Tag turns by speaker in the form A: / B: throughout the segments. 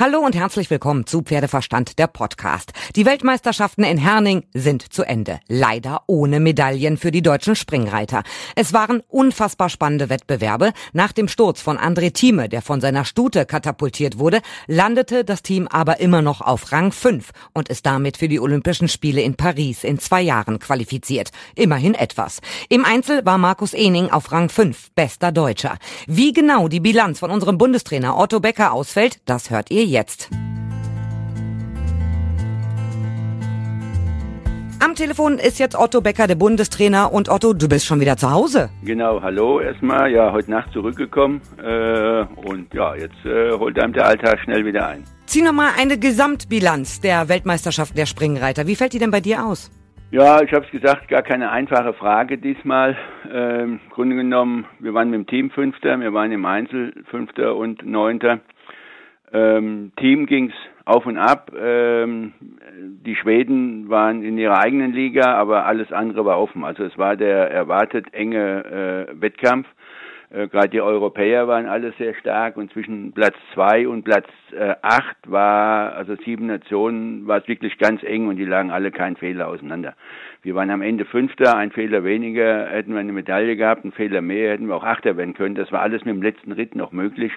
A: Hallo und herzlich willkommen zu Pferdeverstand, der Podcast. Die Weltmeisterschaften in Herning sind zu Ende. Leider ohne Medaillen für die deutschen Springreiter. Es waren unfassbar spannende Wettbewerbe. Nach dem Sturz von André Thieme, der von seiner Stute katapultiert wurde, landete das Team aber immer noch auf Rang 5 und ist damit für die Olympischen Spiele in Paris in zwei Jahren qualifiziert. Immerhin etwas. Im Einzel war Markus Ening auf Rang 5, bester Deutscher. Wie genau die Bilanz von unserem Bundestrainer Otto Becker ausfällt, das hört ihr jetzt. Am Telefon ist jetzt Otto Becker, der Bundestrainer. Und Otto, du bist schon wieder zu Hause.
B: Genau, hallo erstmal. Ja, heute Nacht zurückgekommen. Äh, und ja, jetzt äh, holt einem der Alltag schnell wieder ein.
A: Zieh nochmal eine Gesamtbilanz der Weltmeisterschaft der Springreiter. Wie fällt die denn bei dir aus?
B: Ja, ich habe es gesagt, gar keine einfache Frage diesmal. Ähm, Im Grunde genommen, wir waren mit dem Team Fünfter, wir waren im Einzel Fünfter und Neunter. Ähm, Team ging's auf und ab. Ähm, die Schweden waren in ihrer eigenen Liga, aber alles andere war offen. Also es war der erwartet enge äh, Wettkampf. Äh, Gerade die Europäer waren alle sehr stark und zwischen Platz zwei und Platz äh, acht war, also sieben Nationen, war es wirklich ganz eng und die lagen alle keinen Fehler auseinander. Wir waren am Ende Fünfter, ein Fehler weniger, hätten wir eine Medaille gehabt, ein Fehler mehr, hätten wir auch Achter werden können. Das war alles mit dem letzten Ritt noch möglich.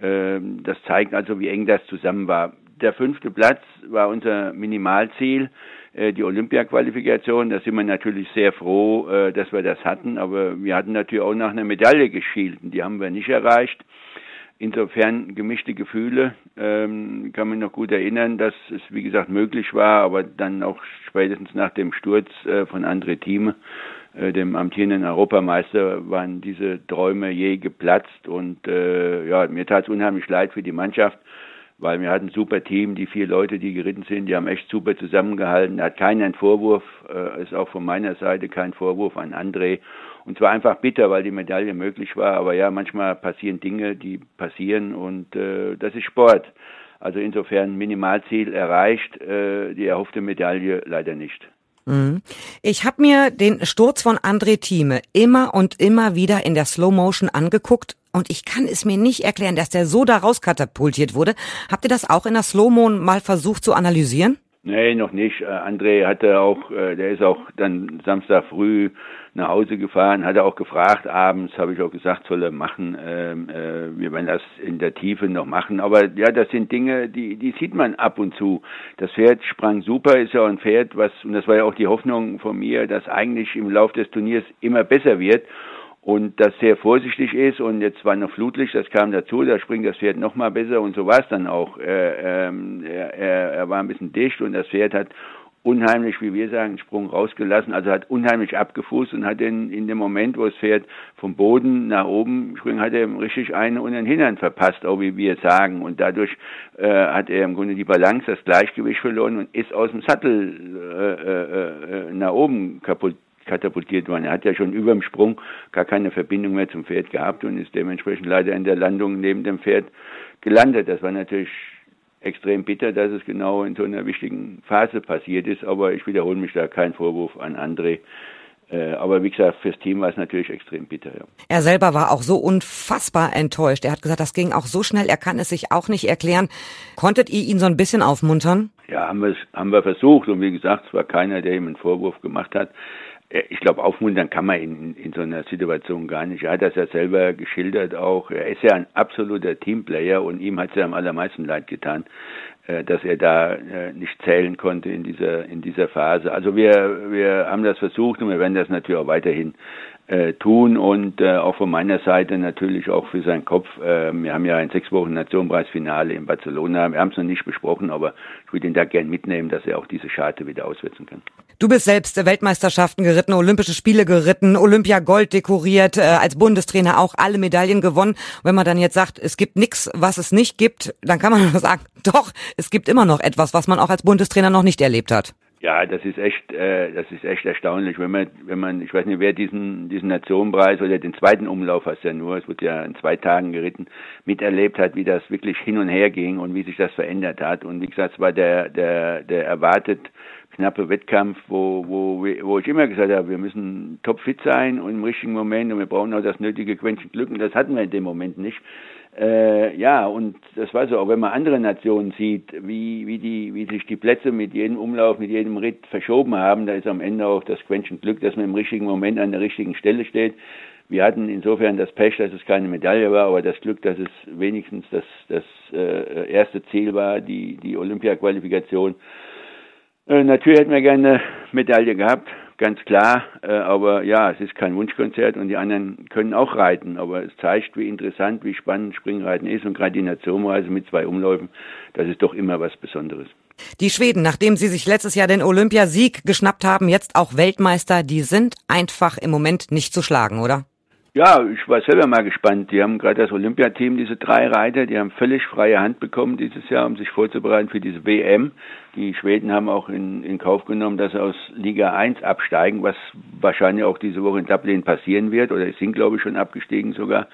B: Ähm, das zeigt also, wie eng das zusammen war. Der fünfte Platz war unser Minimalziel, die Olympia-Qualifikation. Da sind wir natürlich sehr froh, äh, dass wir das hatten, aber wir hatten natürlich auch nach einer Medaille geschielt und die haben wir nicht erreicht. Insofern gemischte Gefühle. Ähm, kann mich noch gut erinnern, dass es wie gesagt möglich war, aber dann auch spätestens nach dem Sturz äh, von André Thieme äh, dem amtierenden Europameister, waren diese Träume je geplatzt. Und äh, ja, mir tat es unheimlich leid für die Mannschaft, weil wir hatten ein super Team, die vier Leute, die geritten sind, die haben echt super zusammengehalten. Da hat keiner einen Vorwurf, äh, ist auch von meiner Seite kein Vorwurf an André. Und zwar einfach bitter, weil die Medaille möglich war. Aber ja, manchmal passieren Dinge, die passieren und äh, das ist Sport. Also insofern Minimalziel erreicht, äh, die erhoffte Medaille leider nicht.
A: Mhm. Ich habe mir den Sturz von André Thieme immer und immer wieder in der Slow Motion angeguckt und ich kann es mir nicht erklären, dass der so da rauskatapultiert wurde. Habt ihr das auch in der Slow Mo mal versucht zu analysieren?
B: Nee, noch nicht. Äh, André hatte auch, äh, der ist auch dann Samstag früh nach Hause gefahren, hat er auch gefragt abends, habe ich auch gesagt, soll er machen. Ähm, äh, wir werden das in der Tiefe noch machen. Aber ja, das sind Dinge, die, die sieht man ab und zu. Das Pferd sprang super, ist ja ein Pferd, was, und das war ja auch die Hoffnung von mir, dass eigentlich im Lauf des Turniers immer besser wird und das sehr vorsichtig ist und jetzt war noch Flutlicht, das kam dazu, da springt das Pferd noch mal besser und so war es dann auch. Äh, ähm, er, er war ein bisschen dicht und das Pferd hat unheimlich, wie wir sagen, Sprung rausgelassen, also hat unheimlich abgefußt und hat in, in dem Moment, wo das Pferd vom Boden nach oben springt, hat er richtig einen und den Hintern verpasst, auch wie wir sagen. Und dadurch äh, hat er im Grunde die Balance, das Gleichgewicht verloren und ist aus dem Sattel äh, äh, äh nach oben kaputt katapultiert worden. Er hat ja schon über dem Sprung gar keine Verbindung mehr zum Pferd gehabt und ist dementsprechend leider in der Landung neben dem Pferd gelandet. Das war natürlich extrem bitter, dass es genau in so einer wichtigen Phase passiert ist, aber ich wiederhole mich da kein Vorwurf an André. Äh, aber wie gesagt, fürs Team war es natürlich extrem bitter. Ja.
A: Er selber war auch so unfassbar enttäuscht. Er hat gesagt, das ging auch so schnell, er kann es sich auch nicht erklären. Konntet ihr ihn so ein bisschen aufmuntern?
B: Ja, haben wir, haben wir versucht. Und wie gesagt, es war keiner, der ihm einen Vorwurf gemacht hat. Äh, ich glaube, aufmuntern kann man in, in so einer Situation gar nicht. Er hat das ja selber geschildert auch. Er ist ja ein absoluter Teamplayer und ihm hat es ja am allermeisten leid getan, äh, dass er da äh, nicht zählen konnte in dieser, in dieser Phase. Also wir, wir haben das versucht und wir werden das natürlich auch weiterhin äh, tun und äh, auch von meiner Seite natürlich auch für seinen Kopf. Äh, wir haben ja ein sechs Wochen Nationenpreisfinale in Barcelona. Wir haben es noch nicht besprochen, aber ich würde ihn da gern mitnehmen, dass er auch diese Scharte wieder auswetzen kann.
A: Du bist selbst Weltmeisterschaften geritten, Olympische Spiele geritten, Olympia Gold dekoriert, äh, als Bundestrainer auch alle Medaillen gewonnen. Wenn man dann jetzt sagt, es gibt nichts, was es nicht gibt, dann kann man nur sagen, doch, es gibt immer noch etwas, was man auch als Bundestrainer noch nicht erlebt hat.
B: Ja, das ist echt, äh, das ist echt erstaunlich, wenn man, wenn man, ich weiß nicht, wer diesen diesen Nationenpreis oder den zweiten Umlauf, hast ja nur, es wird ja in zwei Tagen geritten, miterlebt hat, wie das wirklich hin und her ging und wie sich das verändert hat. Und wie gesagt, es war der der der erwartet knappe Wettkampf, wo wo wo ich immer gesagt habe, wir müssen topfit sein und im richtigen Moment und wir brauchen auch das nötige Quäntchen Glück und das hatten wir in dem Moment nicht. Äh, ja, und das war so, auch wenn man andere Nationen sieht, wie, wie, die, wie sich die Plätze mit jedem Umlauf, mit jedem Ritt verschoben haben, da ist am Ende auch das Quäntchen Glück, dass man im richtigen Moment an der richtigen Stelle steht. Wir hatten insofern das Pech, dass es keine Medaille war, aber das Glück, dass es wenigstens das, das äh, erste Ziel war, die, die Olympia-Qualifikation. Äh, natürlich hätten wir gerne eine Medaille gehabt, ganz klar. Äh, aber ja, es ist kein Wunschkonzert und die anderen können auch reiten. Aber es zeigt, wie interessant, wie spannend Springreiten ist und gerade die Nationenreise mit zwei Umläufen, das ist doch immer was Besonderes.
A: Die Schweden, nachdem sie sich letztes Jahr den Olympiasieg geschnappt haben, jetzt auch Weltmeister, die sind einfach im Moment nicht zu schlagen, oder?
B: Ja, ich war selber mal gespannt. Die haben gerade das Olympiateam, diese drei Reiter, die haben völlig freie Hand bekommen dieses Jahr, um sich vorzubereiten für diese WM. Die Schweden haben auch in, in Kauf genommen, dass sie aus Liga 1 absteigen, was wahrscheinlich auch diese Woche in Dublin passieren wird, oder sind, glaube ich, schon abgestiegen sogar.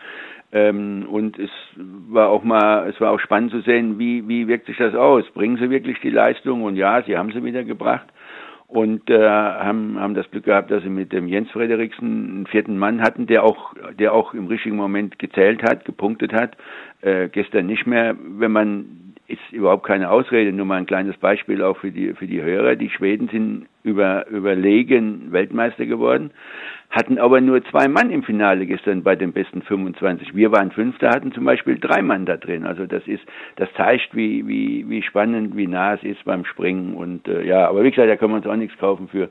B: Ähm, und es war auch mal, es war auch spannend zu sehen, wie, wie wirkt sich das aus? Bringen sie wirklich die Leistung? Und ja, sie haben sie wieder gebracht und äh, haben, haben das Glück gehabt, dass sie mit dem Jens Frederiksen einen vierten Mann hatten, der auch, der auch im richtigen Moment gezählt hat, gepunktet hat. Äh, gestern nicht mehr, wenn man ist überhaupt keine Ausrede, nur mal ein kleines Beispiel auch für die für die Hörer. Die Schweden sind über überlegen Weltmeister geworden, hatten aber nur zwei Mann im Finale gestern bei den besten 25. Wir waren Fünfter, hatten zum Beispiel drei Mann da drin. Also das ist, das zeigt, wie, wie, wie spannend, wie nah es ist beim Springen. Und äh, ja, aber wie gesagt, da können wir uns auch nichts kaufen für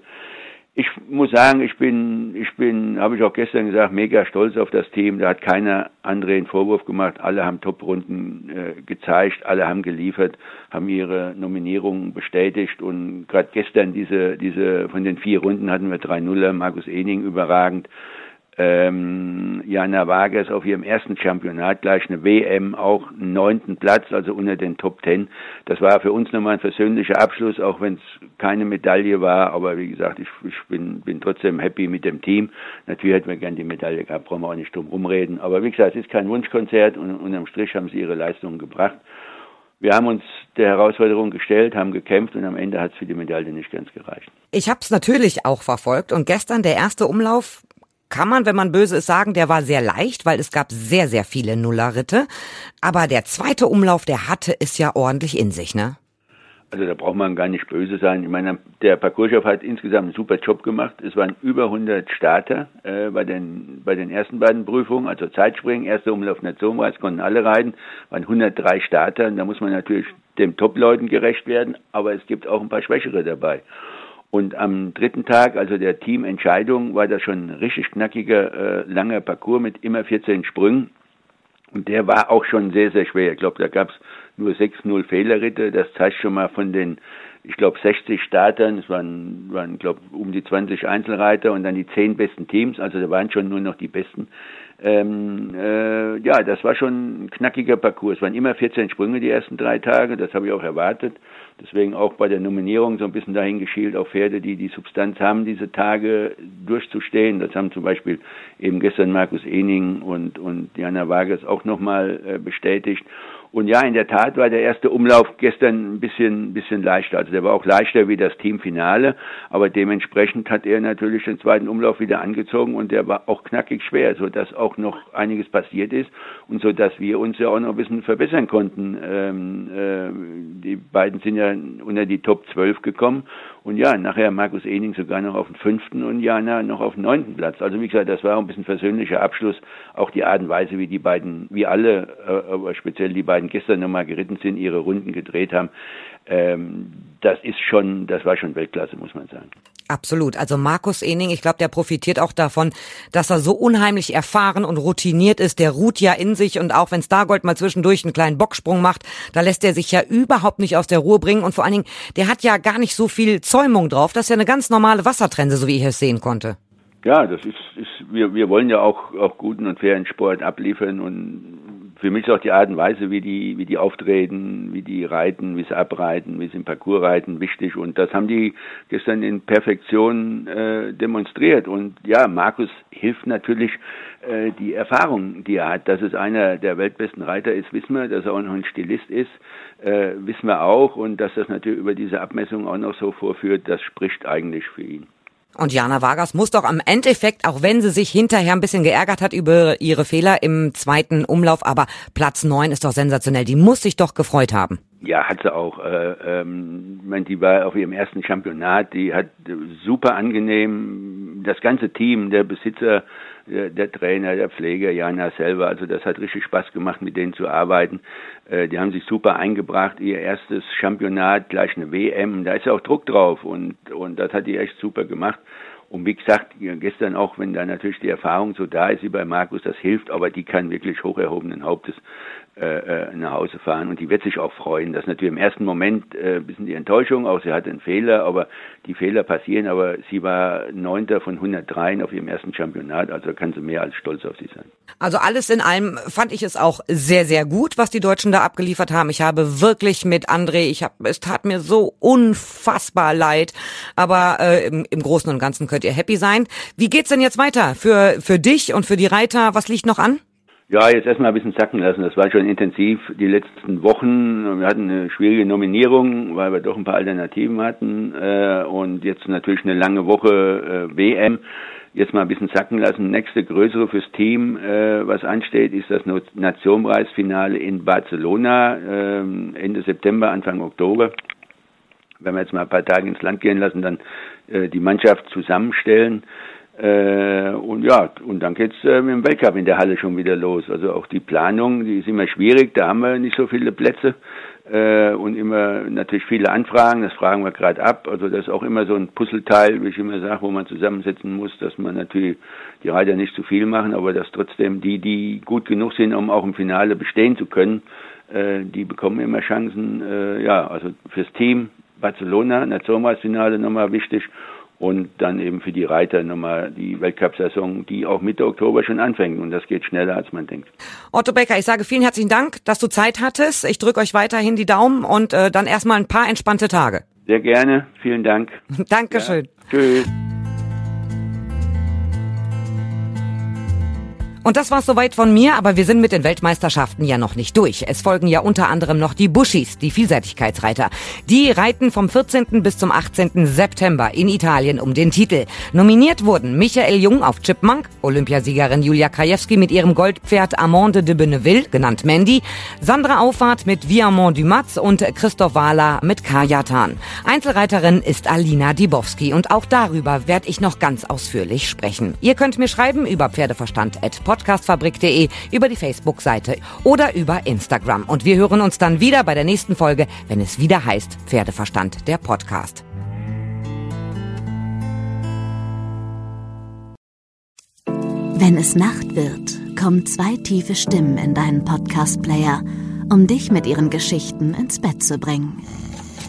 B: ich muss sagen, ich bin, ich bin, habe ich auch gestern gesagt, mega stolz auf das Team. Da hat keiner andere einen Vorwurf gemacht. Alle haben Top-Runden äh, gezeigt, alle haben geliefert, haben ihre Nominierungen bestätigt und gerade gestern diese, diese, von den vier Runden hatten wir drei Nuller, Markus Ening überragend ähm, Jana Vargas auf ihrem ersten Championat gleich eine WM, auch einen neunten Platz, also unter den Top Ten. Das war für uns nochmal ein persönlicher Abschluss, auch wenn es keine Medaille war. Aber wie gesagt, ich, ich bin, bin trotzdem happy mit dem Team. Natürlich hätten wir gern die Medaille gehabt, brauchen wir auch nicht drum rumreden. Aber wie gesagt, es ist kein Wunschkonzert und unterm Strich haben sie ihre Leistungen gebracht. Wir haben uns der Herausforderung gestellt, haben gekämpft und am Ende hat es für die Medaille nicht ganz gereicht.
A: Ich habe es natürlich auch verfolgt und gestern der erste Umlauf kann man, wenn man böse ist, sagen, der war sehr leicht, weil es gab sehr, sehr viele Nullerritte. Aber der zweite Umlauf, der hatte es ja ordentlich in sich, ne?
B: Also da braucht man gar nicht böse sein. Ich meine, der Parcourschef hat insgesamt einen super Job gemacht. Es waren über 100 Starter äh, bei den bei den ersten beiden Prüfungen, also Zeitspringen, erster Umlauf Nationenpreis, konnten alle reiten, waren 103 Starter. Und da muss man natürlich dem Top-Leuten gerecht werden, aber es gibt auch ein paar Schwächere dabei. Und am dritten Tag, also der Teamentscheidung, war das schon ein richtig knackiger, äh, langer Parcours mit immer 14 Sprüngen. Und der war auch schon sehr, sehr schwer. Ich glaube, da gab es nur 6-0 Fehlerritte. Das zeigt schon mal von den, ich glaube, 60 Startern, es waren, waren glaube um die 20 Einzelreiter und dann die 10 besten Teams. Also da waren schon nur noch die besten. Ähm, äh, ja, das war schon ein knackiger Parcours. Es waren immer 14 Sprünge die ersten drei Tage, das habe ich auch erwartet. Deswegen auch bei der Nominierung so ein bisschen dahin geschielt, auf Pferde, die die Substanz haben, diese Tage durchzustehen. Das haben zum Beispiel eben gestern Markus Ening und, und Jana Vargas auch nochmal äh, bestätigt. Und ja, in der Tat war der erste Umlauf gestern ein bisschen, bisschen leichter. Also der war auch leichter wie das Teamfinale, aber dementsprechend hat er natürlich den zweiten Umlauf wieder angezogen und der war auch knackig schwer, so dass auch noch einiges passiert ist und so dass wir uns ja auch noch ein bisschen verbessern konnten. Ähm, äh, die beiden sind ja unter die Top 12 gekommen und ja, nachher Markus Ening sogar noch auf dem fünften und Jana noch auf dem neunten Platz. Also wie gesagt, das war ein bisschen versöhnlicher Abschluss. Auch die Art und Weise, wie die beiden, wie alle, äh, aber speziell die beiden gestern nochmal geritten sind, ihre Runden gedreht haben. Ähm, das ist schon, das war schon Weltklasse, muss man sagen.
A: Absolut. Also Markus Ening, ich glaube, der profitiert auch davon, dass er so unheimlich erfahren und routiniert ist. Der ruht ja in sich und auch wenn Stargold mal zwischendurch einen kleinen Bocksprung macht, da lässt er sich ja überhaupt nicht aus der Ruhe bringen. Und vor allen Dingen, der hat ja gar nicht so viel Zäumung drauf. Das ist ja eine ganz normale Wassertrense, so wie ich es sehen konnte.
B: Ja, das ist, ist wir, wir wollen ja auch, auch guten und fairen Sport abliefern und für mich ist auch die Art und Weise, wie die, wie die auftreten, wie die reiten, wie sie abreiten, wie sie im Parcours reiten, wichtig. Und das haben die gestern in Perfektion äh, demonstriert. Und ja, Markus hilft natürlich äh, die Erfahrung, die er hat. Dass es einer der weltbesten Reiter ist, wissen wir. Dass er auch noch ein Stilist ist, äh, wissen wir auch. Und dass das natürlich über diese Abmessung auch noch so vorführt, das spricht eigentlich für ihn.
A: Und Jana Vargas muss doch am Endeffekt, auch wenn sie sich hinterher ein bisschen geärgert hat über ihre Fehler im zweiten Umlauf, aber Platz neun ist doch sensationell. Die muss sich doch gefreut haben.
B: Ja, hat sie auch. Äh, ähm, die war auf ihrem ersten Championat, die hat super angenehm, das ganze Team, der Besitzer, der, der Trainer, der Pfleger, Jana selber, also das hat richtig Spaß gemacht, mit denen zu arbeiten. Äh, die haben sich super eingebracht, ihr erstes Championat, gleich eine WM, da ist ja auch Druck drauf und, und das hat die echt super gemacht. Und wie gesagt, gestern auch, wenn da natürlich die Erfahrung so da ist wie bei Markus, das hilft, aber die kann wirklich hoch erhobenen Hauptes äh, äh, nach Hause fahren und die wird sich auch freuen. Das ist natürlich im ersten Moment äh, ein bisschen die Enttäuschung, auch sie hatte einen Fehler, aber die Fehler passieren, aber sie war Neunter von 103 auf ihrem ersten Championat, also kann sie mehr als stolz auf sie sein.
A: Also alles in allem fand ich es auch sehr, sehr gut, was die Deutschen da abgeliefert haben. Ich habe wirklich mit André, ich habe, es tat mir so unfassbar leid, aber äh, im, im Großen und Ganzen könnt ihr happy sein. Wie geht's denn jetzt weiter für, für dich und für die Reiter? Was liegt noch an?
B: Ja, jetzt erstmal ein bisschen sacken lassen. Das war schon intensiv die letzten Wochen. Wir hatten eine schwierige Nominierung, weil wir doch ein paar Alternativen hatten. Äh, und jetzt natürlich eine lange Woche äh, WM. Jetzt mal ein bisschen sacken lassen. Nächste größere fürs Team, äh, was ansteht, ist das Nationenpreisfinale in Barcelona ähm, Ende September, Anfang Oktober. Wenn wir jetzt mal ein paar Tage ins Land gehen lassen, dann die Mannschaft zusammenstellen. Äh, und ja, und dann geht's äh, mit dem Weltcup in der Halle schon wieder los. Also auch die Planung, die ist immer schwierig, da haben wir nicht so viele Plätze äh, und immer natürlich viele Anfragen, das fragen wir gerade ab. Also das ist auch immer so ein Puzzleteil, wie ich immer sage, wo man zusammensetzen muss, dass man natürlich die Reiter nicht zu viel machen, aber dass trotzdem die, die gut genug sind, um auch im Finale bestehen zu können, äh, die bekommen immer Chancen. Äh, ja, also fürs Team Barcelona, Nationalfinale nochmal wichtig und dann eben für die Reiter nochmal die Weltcup-Saison, die auch Mitte Oktober schon anfängt und das geht schneller, als man denkt.
A: Otto Becker, ich sage vielen herzlichen Dank, dass du Zeit hattest. Ich drücke euch weiterhin die Daumen und äh, dann erstmal ein paar entspannte Tage.
B: Sehr gerne, vielen Dank.
A: Dankeschön.
B: Ja, tschüss.
A: Und das war's soweit von mir, aber wir sind mit den Weltmeisterschaften ja noch nicht durch. Es folgen ja unter anderem noch die Bushis, die Vielseitigkeitsreiter. Die reiten vom 14. bis zum 18. September in Italien um den Titel. Nominiert wurden Michael Jung auf Chipmunk, Olympiasiegerin Julia Krajewski mit ihrem Goldpferd Amande de Benneville, genannt Mandy, Sandra Auffahrt mit Viamont Dumas und Christoph Wahler mit Kajatan. Einzelreiterin ist Alina Dibowski und auch darüber werde ich noch ganz ausführlich sprechen. Ihr könnt mir schreiben über Pferdeverstand@ podcastfabrik.de, über die Facebook-Seite oder über Instagram. Und wir hören uns dann wieder bei der nächsten Folge, wenn es wieder heißt Pferdeverstand, der Podcast.
C: Wenn es Nacht wird, kommen zwei tiefe Stimmen in deinen Podcast-Player, um dich mit ihren Geschichten ins Bett zu bringen.